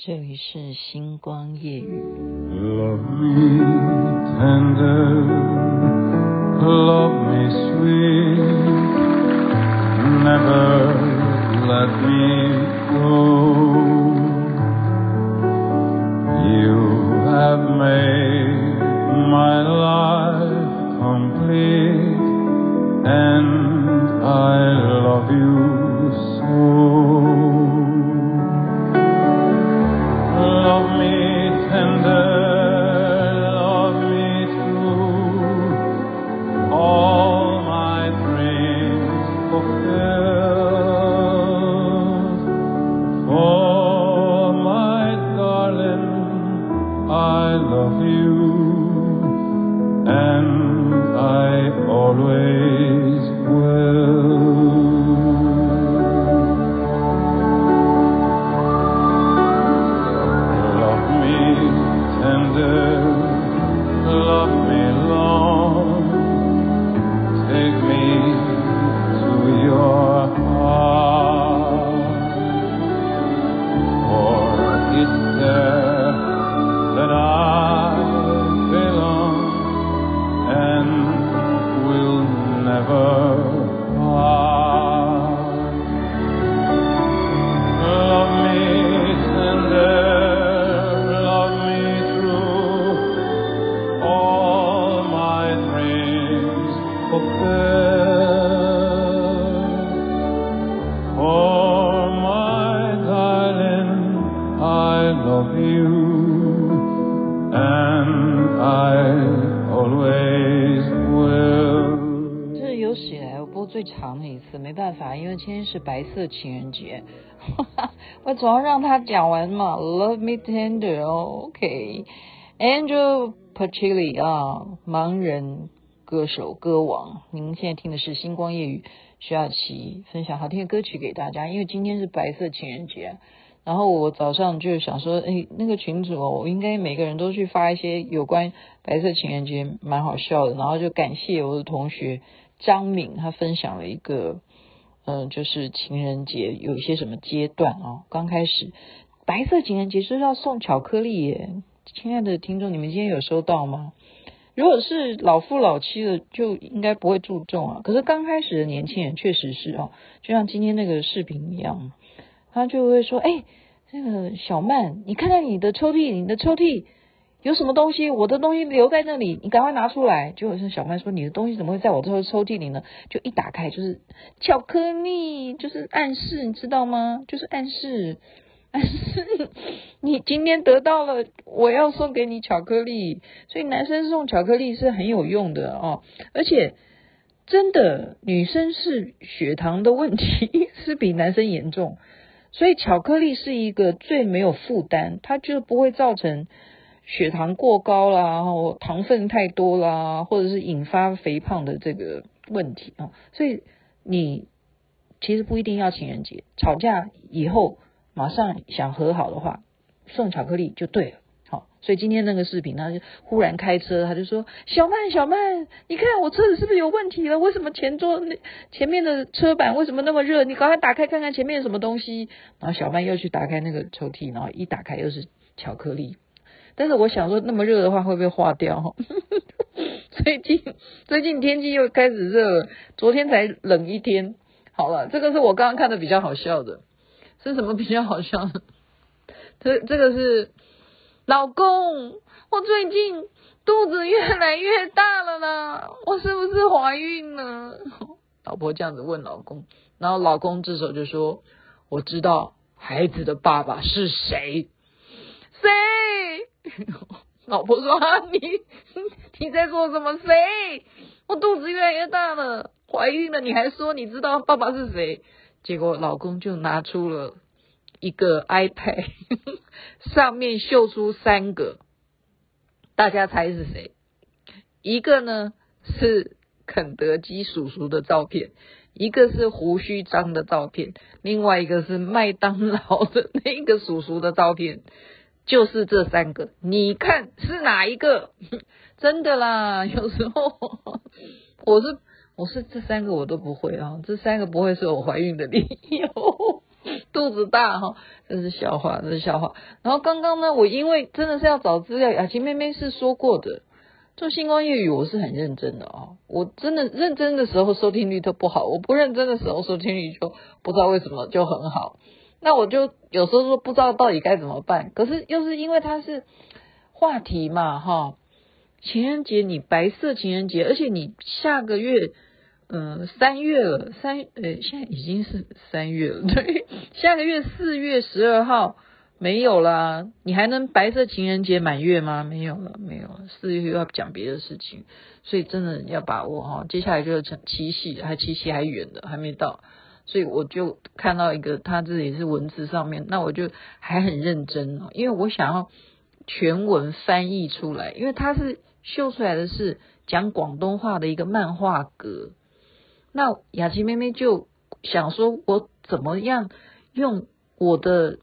这里是星光夜语。Love me tender, love me sweet, never let me go. You have made my life Never 色情人节，我总要让他讲完嘛。Love me tender，OK、OK。Angel Pacilli 啊，盲人歌手歌王，您现在听的是星光夜语，徐雅琪分享好听的歌曲给大家。因为今天是白色情人节，然后我早上就想说，哎，那个群主哦，我应该每个人都去发一些有关白色情人节，蛮好笑的。然后就感谢我的同学。张敏他分享了一个，嗯、就是情人节有一些什么阶段啊、刚开始白色情人节是要送巧克力耶，亲爱的听众，你们今天有收到吗？如果是老夫老妻的，就应该不会注重啊。可是刚开始的年轻人确实是啊，就像今天那个视频一样，他就会说：“哎，那个小曼，你看看你的抽屉，你的抽屉。”有什么东西？我的东西留在那里，你赶快拿出来。就好像小曼说：“你的东西怎么会在我这抽屉里呢？”就一打开就是巧克力，就是暗示，你知道吗？就是暗示，暗示你今天得到了，我要送给你巧克力。所以男生送巧克力是很有用的哦，而且真的女生是血糖的问题是比男生严重，所以巧克力是一个最没有负担，它就不会造成。血糖过高啦，或糖分太多啦，或者是引发肥胖的这个问题啊，所以你其实不一定要情人节，吵架以后马上想和好的话，送巧克力就对了。好，所以今天那个视频，他就忽然开车，他就说：“小曼，小曼，你看我车子是不是有问题了？为什么前座那前面的车板为什么那么热？你赶快打开看看前面有什么东西。”然后小曼又去打开那个抽屉，然后一打开又是巧克力。但是我想说，那么热的话会不会化掉？最近最近天气又开始热了，昨天才冷一天。好了，这个是我刚刚看的比较好笑的，是什么比较好笑的？这这个是老公，我最近肚子越来越大了呢，我是不是怀孕了？老婆这样子问老公，然后老公这时候就说：“我知道孩子的爸爸是谁。”谁？老婆说：“，你 你在说什么？谁？我肚子越来越大了，怀孕了，你还说你知道爸爸是谁？”结果老公就拿出了一个 iPad，上面秀出三个，大家猜是谁？一个呢是肯德基叔叔的照片，一个是胡须张的照片，另外一个是麦当劳的那个叔叔的照片。就是这三个，你看是哪一个？真的啦，有时候我是我是这三个我都不会啊，这三个不会是我怀孕的理由。肚子大哈，这是笑话，这是笑话。然后刚刚呢，我因为真的是要找资料，雅琪妹妹是说过的，做星光夜语我是很认真的哦，我真的认真的时候收听率都不好，我不认真的时候收听率就不知道为什么就很好。那我就有时候说不知道到底该怎么办，可是又是因为它是话题嘛哈，情人节你白色情人节，而且你下个月。嗯，三月了，三呃，现在已经是三月了，对，下个月四月十二号没有啦，你还能白色情人节满月吗？没有了，没有了，四月又要讲别的事情，所以真的要把握哈，接下来就是七夕，还七夕还远的，还没到，所以我就看到一个，他这里是文字上面，那我就还很认真哦，因为我想要全文翻译出来，因为他是秀出来的是讲广东话的一个漫画格。那雅琪妹妹就想说，我怎么样用我的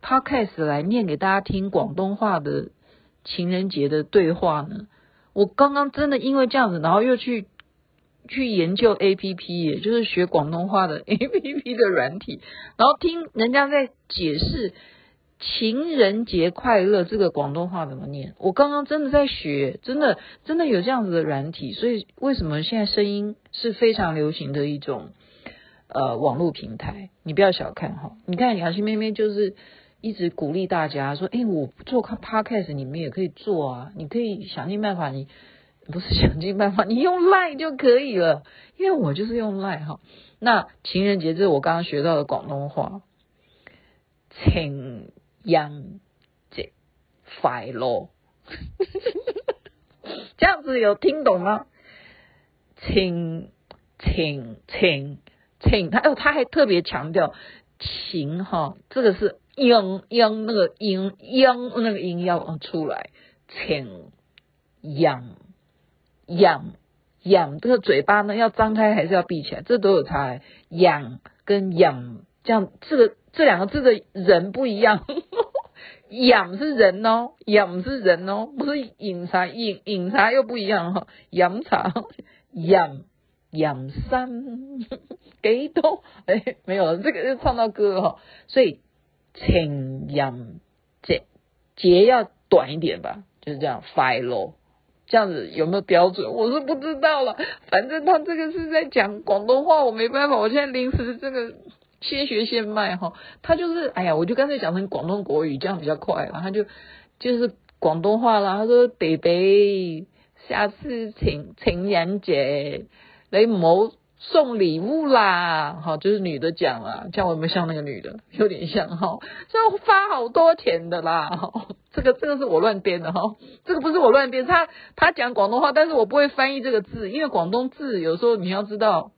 podcast 来念给大家听广东话的情人节的对话呢？我刚刚真的因为这样子，然后又去去研究 APP，也就是学广东话的 APP 的软体，然后听人家在解释。情人节快乐，这个广东话怎么念？我刚刚真的在学，真的真的有这样子的软体，所以为什么现在声音是非常流行的一种呃网络平台？你不要小看哈，你看雅琪妹妹就是一直鼓励大家说，哎，我做 podcast 你们也可以做啊，你可以想尽办法，你不是想尽办法，你用 Line 就可以了，因为我就是用 Line 哈。那情人节这是我刚刚学到的广东话，情。人节快乐，这样子有听懂吗？请请请请，他哦，他还特别强调情哈，这个是音音那个音音那个音要出来，情人人人，这个嘴巴呢要张开还是要闭起来？这都有差，人跟人这样，这个。这两个字的人不一样，饮是人哦，饮是人哦，不是饮茶，饮饮茶又不一样哈，饮茶饮饮三几多？哎，没有了，这个就唱到歌哈，所以情养节节要短一点吧，就是这样，快乐这样子有没有标准？我是不知道了，反正他这个是在讲广东话，我没办法，我现在临时这个。先学现卖哈，他就是哎呀，我就干脆讲成广东国语，这样比较快。然后他就就是广东话啦。他说北北下次情情人节你唔好送礼物啦。”好，就是女的讲啦，这样我有没有像那个女的？有点像哈，这要花好多钱的啦。这个这个是我乱编的哈，这个不是我乱编，他他讲广东话，但是我不会翻译这个字，因为广东字有时候你要知道。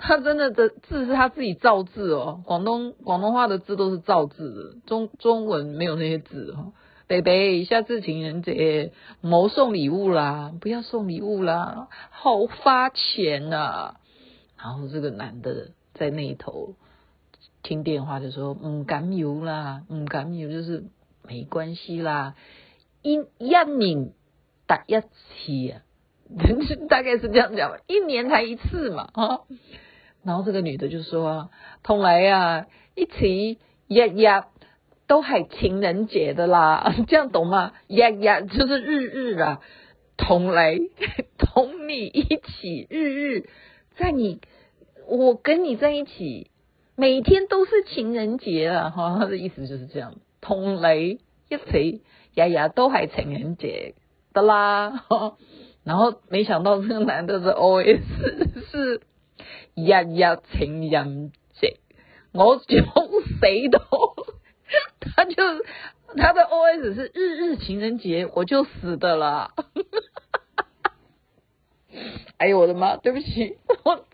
他真的的字是他自己造字哦，广东广东话的字都是造字的，中中文没有那些字哈。北北，下次情人节莫送礼物啦，不要送礼物啦，好花钱呐、啊。然后这个男的在那一头听电话就说：“唔敢有啦，唔敢有，就是没关系啦，一一年打一次啊，大概是这样讲吧，一年才一次嘛，啊。”然后这个女的就说：“同来啊，一起日日都系情人节的啦，这样懂吗？呀呀就是日日啊，同来 同你一起日日，在你我跟你在一起，每天都是情人节啊！哈，他的意思就是这样，同来一起日日都还情人节的啦。然后没想到这个男的的 OS 是。”日日情人节，我就死都，他就他的 OS 是日日情人节，我就死的了。哎呦我的妈，对不起，我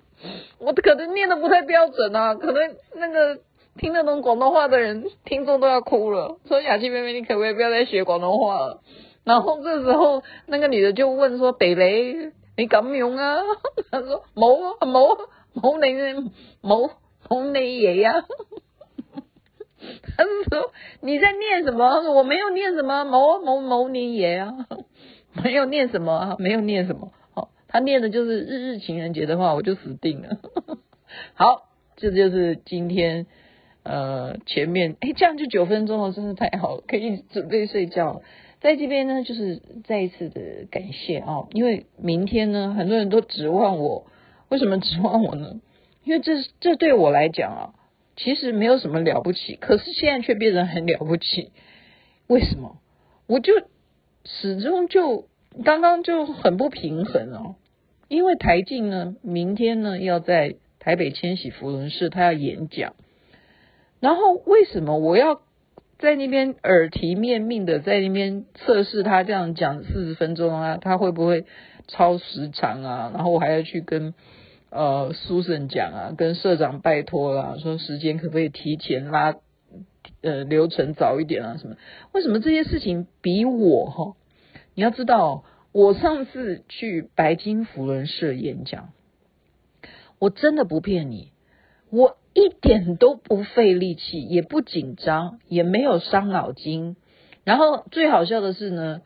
我可能念的不太标准啊，可能那个听得懂广东话的人听众都要哭了。说雅琪妹妹，你可不可以不要再学广东话了？然后这时候那个女的就问说：“北雷，你敢用啊？” 他说：“冇啊，冇。”冇你冇冇你爷呀！他是说你在念什么？我没有念什么，某某某你爷 啊！没有念什么，没有念什么。好，他念的就是日日情人节的话，我就死定了。好，这就是今天呃前面哎，这样就九分钟了，真是太好了，可以准备睡觉了。在这边呢，就是再一次的感谢啊，因为明天呢，很多人都指望我，为什么指望我呢？因为这这对我来讲啊，其实没有什么了不起，可是现在却变得很了不起。为什么？我就始终就刚刚就很不平衡哦，因为台静呢，明天呢要在台北千禧福伦市，他要演讲，然后为什么我要在那边耳提面命的在那边测试他这样讲四十分钟啊，他会不会超时长啊？然后我还要去跟。呃苏神讲啊，跟社长拜托啦，说时间可不可以提前拉，呃，流程早一点啊？什么？为什么这些事情比我哈？你要知道，我上次去白金福伦社演讲，我真的不骗你，我一点都不费力气，也不紧张，也没有伤脑筋。然后最好笑的是呢，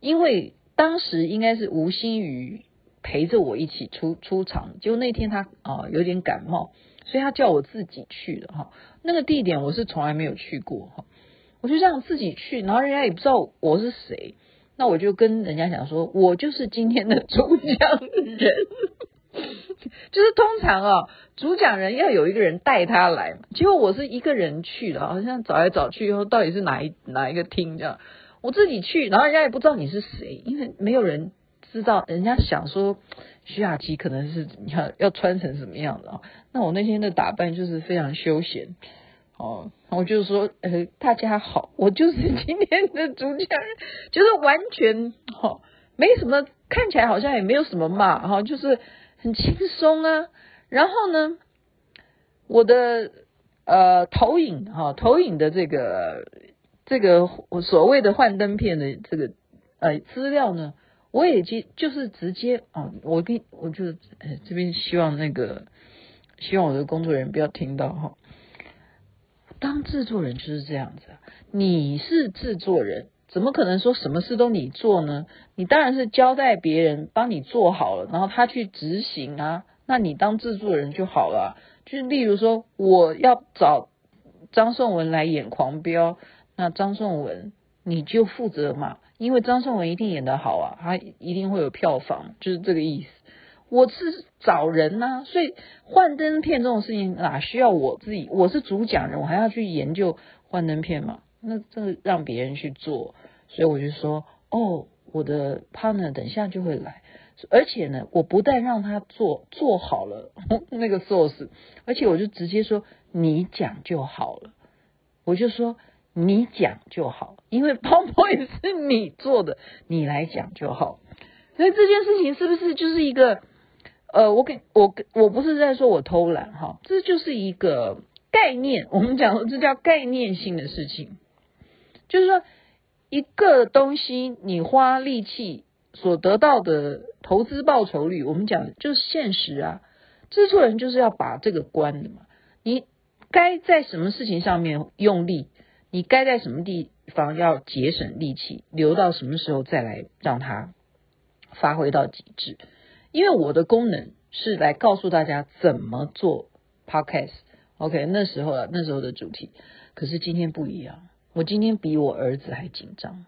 因为当时应该是吴欣瑜。陪着我一起出出场，结果那天他啊、有点感冒，所以他叫我自己去的哈。那个地点我是从来没有去过哈，我就这样自己去，然后人家也不知道我是谁，那我就跟人家讲说，我就是今天的主讲人，就是通常啊，主讲人要有一个人带他来嘛，结果我是一个人去的，好像找来找去以后到底是哪一哪一个厅这样，我自己去，然后人家也不知道你是谁，因为没有人。知道人家想说徐雅琪可能是你看要穿成什么样的啊？那我那天的打扮就是非常休闲哦，我就是说呃大家好，我就是今天的主讲，就是完全哈、哦、没什么，看起来好像也没有什么嘛哈、哦，就是很轻松啊。然后呢，我的呃投影哈、哦、投影的这个这个所谓的幻灯片的这个呃资料呢。我也就就是直接啊，我跟我就这边希望那个希望我的工作人员不要听到哈。当制作人就是这样子，你是制作人，怎么可能说什么事都你做呢？你当然是交代别人帮你做好了，然后他去执行啊。那你当制作人就好了。就是例如说，我要找张颂文来演狂飙，那张颂文你就负责嘛。因为张颂文一定演得好啊，他一定会有票房，就是这个意思。我是找人呐、啊，所以幻灯片这种事情哪需要我自己？我是主讲人，我还要去研究幻灯片嘛？那这个让别人去做，所以我就说，哦，我的 partner 等下就会来，而且呢，我不但让他做做好了 那个 source，而且我就直接说你讲就好了，我就说。你讲就好，因为 PowerPoint 是你做的，你来讲就好。所以这件事情是不是就是一个呃，我给我我不是在说我偷懒哈，这就是一个概念。我们讲的这叫概念性的事情，就是说一个东西你花力气所得到的投资报酬率，我们讲就是现实啊。制作人就是要把这个关的嘛，你该在什么事情上面用力。你该在什么地方要节省力气，留到什么时候再来让它发挥到极致？因为我的功能是来告诉大家怎么做 podcast。OK，那时候啊，那时候的主题。可是今天不一样，我今天比我儿子还紧张，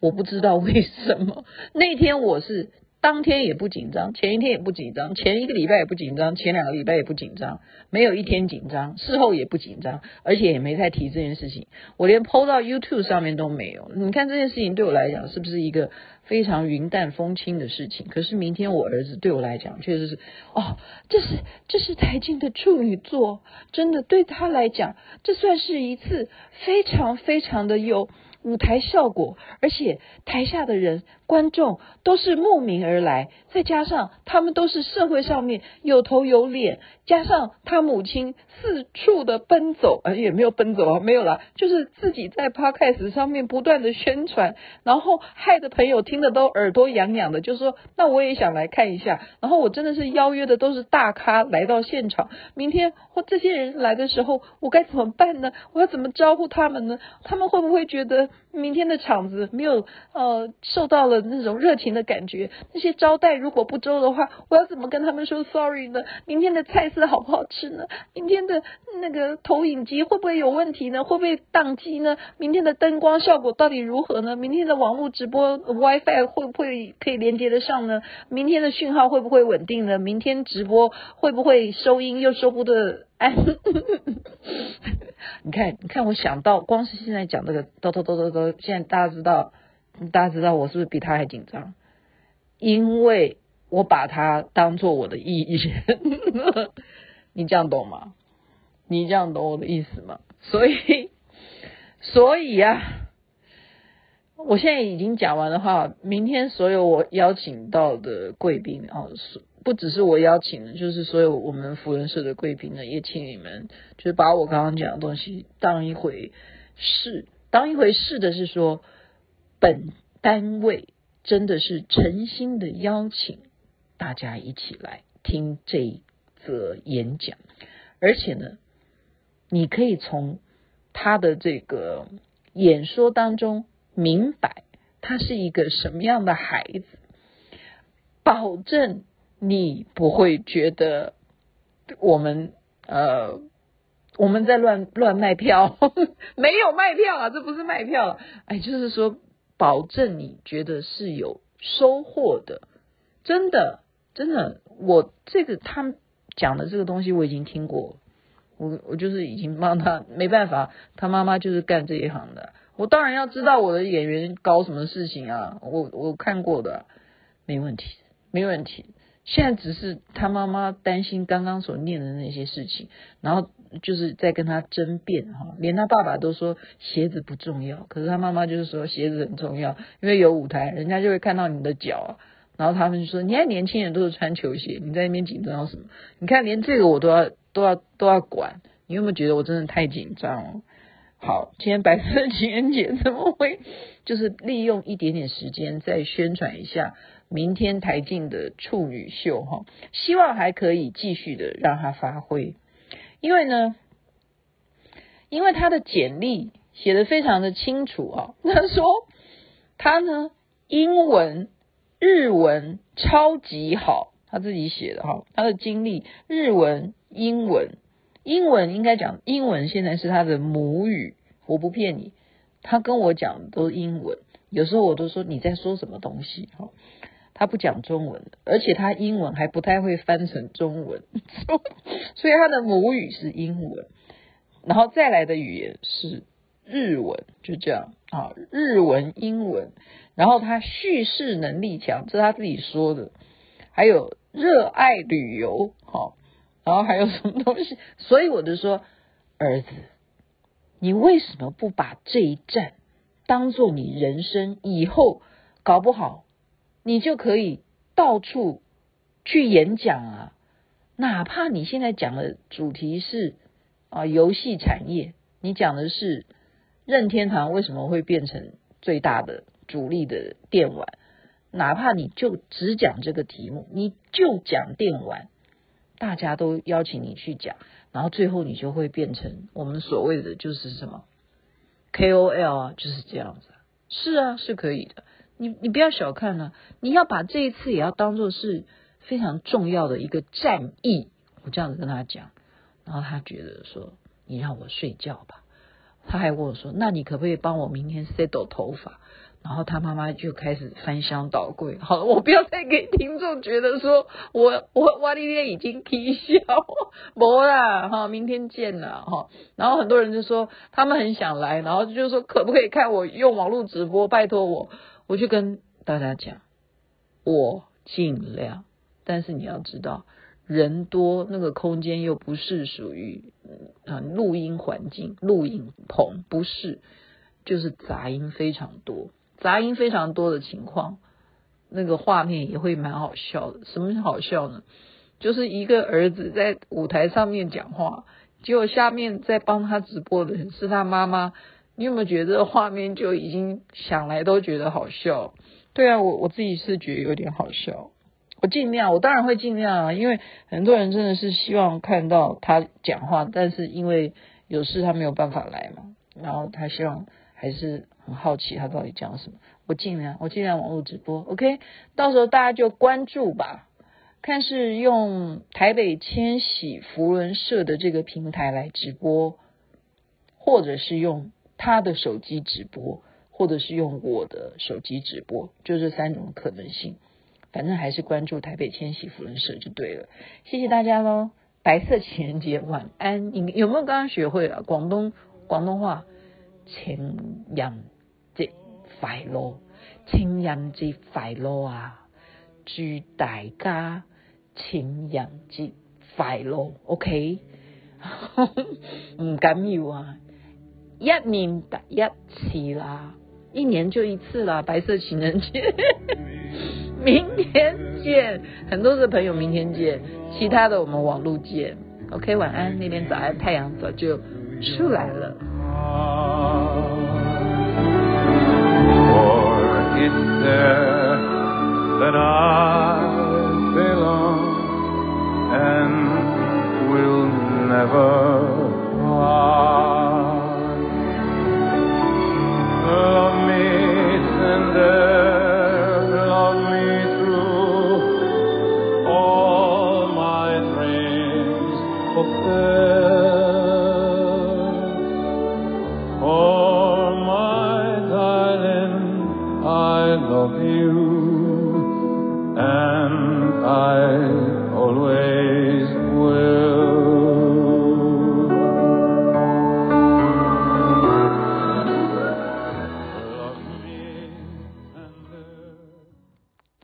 我不知道为什么。那天我是。当天也不紧张，前一天也不紧张，前一个礼拜也不紧张，前两个礼拜也不紧张，没有一天紧张，事后也不紧张，而且也没再提这件事情，我连 PO 到 YouTube 上面都没有。你看这件事情对我来讲是不是一个非常云淡风轻的事情？可是明天我儿子对我来讲确实是，哦，这是这是台静的处女作，真的对他来讲，这算是一次非常非常的有。舞台效果，而且台下的人观众都是慕名而来，再加上他们都是社会上面有头有脸，加上他母亲四处的奔走，而也没有奔走啊，没有啦，就是自己在 Podcast 上面不断的宣传，然后害的朋友听得都耳朵痒痒的，就说那我也想来看一下，然后我真的是邀约的都是大咖来到现场，明天或这些人来的时候，我该怎么办呢？我要怎么招呼他们呢？他们会不会觉得？明天的场子没有呃受到了那种热情的感觉，那些招待如果不周的话，我要怎么跟他们说 sorry 呢？明天的菜色好不好吃呢？明天的那个投影机会不会有问题呢？会不会宕机呢？明天的灯光效果到底如何呢？明天的网络直播 WiFi 会不会可以连接得上呢？明天的讯号会不会稳定呢？明天直播会不会收音又收不得？哎，你看，你看，我想到光是现在讲这个，都都都都都，现在大家知道，大家知道我是不是比他还紧张？因为。我把他当做我的意义，你这样懂吗？你这样懂我的意思吗？所以，所以呀、啊，我现在已经讲完的话，明天所有我邀请到的贵宾啊，不只是我邀请的，就是所有我们扶轮社的贵宾呢，也请你们就是把我刚刚讲的东西当一回事，当一回事的是说，本单位真的是诚心的邀请。大家一起来听这一则演讲，而且呢，你可以从他的这个演说当中明白他是一个什么样的孩子，保证你不会觉得我们呃我们在乱乱卖票，没有卖票啊，这不是卖票啊，哎，就是说保证你觉得是有收获的，真的。真的，我这个他讲的这个东西我已经听过，我我就是已经帮他没办法，他妈妈就是干这一行的，我当然要知道我的演员搞什么事情啊，我我看过的，没问题，没问题。现在只是他妈妈担心刚刚所念的那些事情，然后就是在跟他争辩哈，连他爸爸都说鞋子不重要，可是他妈妈就是说鞋子很重要，因为有舞台，人家就会看到你的脚啊。然后他们就说：“你看年轻人都是穿球鞋，你在那边紧张什么？你看连这个我都要都要都要管，你有没有觉得我真的太紧张了？”好，今天白色情人节怎么会？就是利用一点点时间再宣传一下明天台静的处女秀哈，希望还可以继续的让他发挥，因为呢，因为他的简历写得非常的清楚啊，他说他呢英文。日文超级好，他自己写的哈，他的经历日文、英文，英文应该讲英文现在是他的母语，我不骗你，他跟我讲的都是英文，有时候我都说你在说什么东西哈，他不讲中文，而且他英文还不太会翻成中文，所以他的母语是英文，然后再来的语言是日文，就这样啊，日文、英文。然后他叙事能力强，这是他自己说的。还有热爱旅游，好，然后还有什么东西？所以我就说，儿子，你为什么不把这一站当做你人生以后搞不好，你就可以到处去演讲啊？哪怕你现在讲的主题是啊游戏产业，你讲的是任天堂为什么会变成最大的？主力的电玩，哪怕你就只讲这个题目，你就讲电玩，大家都邀请你去讲，然后最后你就会变成我们所谓的就是什么 KOL 啊，就是这样子。是啊，是可以的。你你不要小看了，你要把这一次也要当做是非常重要的一个战役。我这样子跟他讲，然后他觉得说，你让我睡觉吧。他还问我说，那你可不可以帮我明天 settle 头发？然后他妈妈就开始翻箱倒柜。好了，我不要再给听众觉得说我我哇哩咧已经啼笑，没啦哈，明天见了哈。然后很多人就说他们很想来，然后就说可不可以看我用网络直播？拜托我，我就跟大家讲，我尽量。但是你要知道，人多那个空间又不是属于啊录音环境，录音棚不是，就是杂音非常多。杂音非常多的情况，那个画面也会蛮好笑的。什么是好笑呢？就是一个儿子在舞台上面讲话，结果下面在帮他直播的人是他妈妈。你有没有觉得这个画面就已经想来都觉得好笑？对啊，我我自己是觉得有点好笑。我尽量，我当然会尽量啊，因为很多人真的是希望看到他讲话，但是因为有事他没有办法来嘛，然后他希望还是。很好奇他到底讲什么，我尽量我尽量网络直播，OK，到时候大家就关注吧，看是用台北千禧扶轮社的这个平台来直播，或者是用他的手机直播，或者是用我的手机直播，就这三种可能性。反正还是关注台北千禧扶轮社就对了。谢谢大家喽！白色情人节晚安，你有没有刚刚学会了广东广东话？情人节快乐，情人节快乐啊！祝大家情人节快乐，OK？唔紧要啊，一明，一起啦，一年就一次啦，白色情人节。明天见，很多的朋友明天见，其他的我们网络见。OK，晚安，那边早安，太阳早就出来了。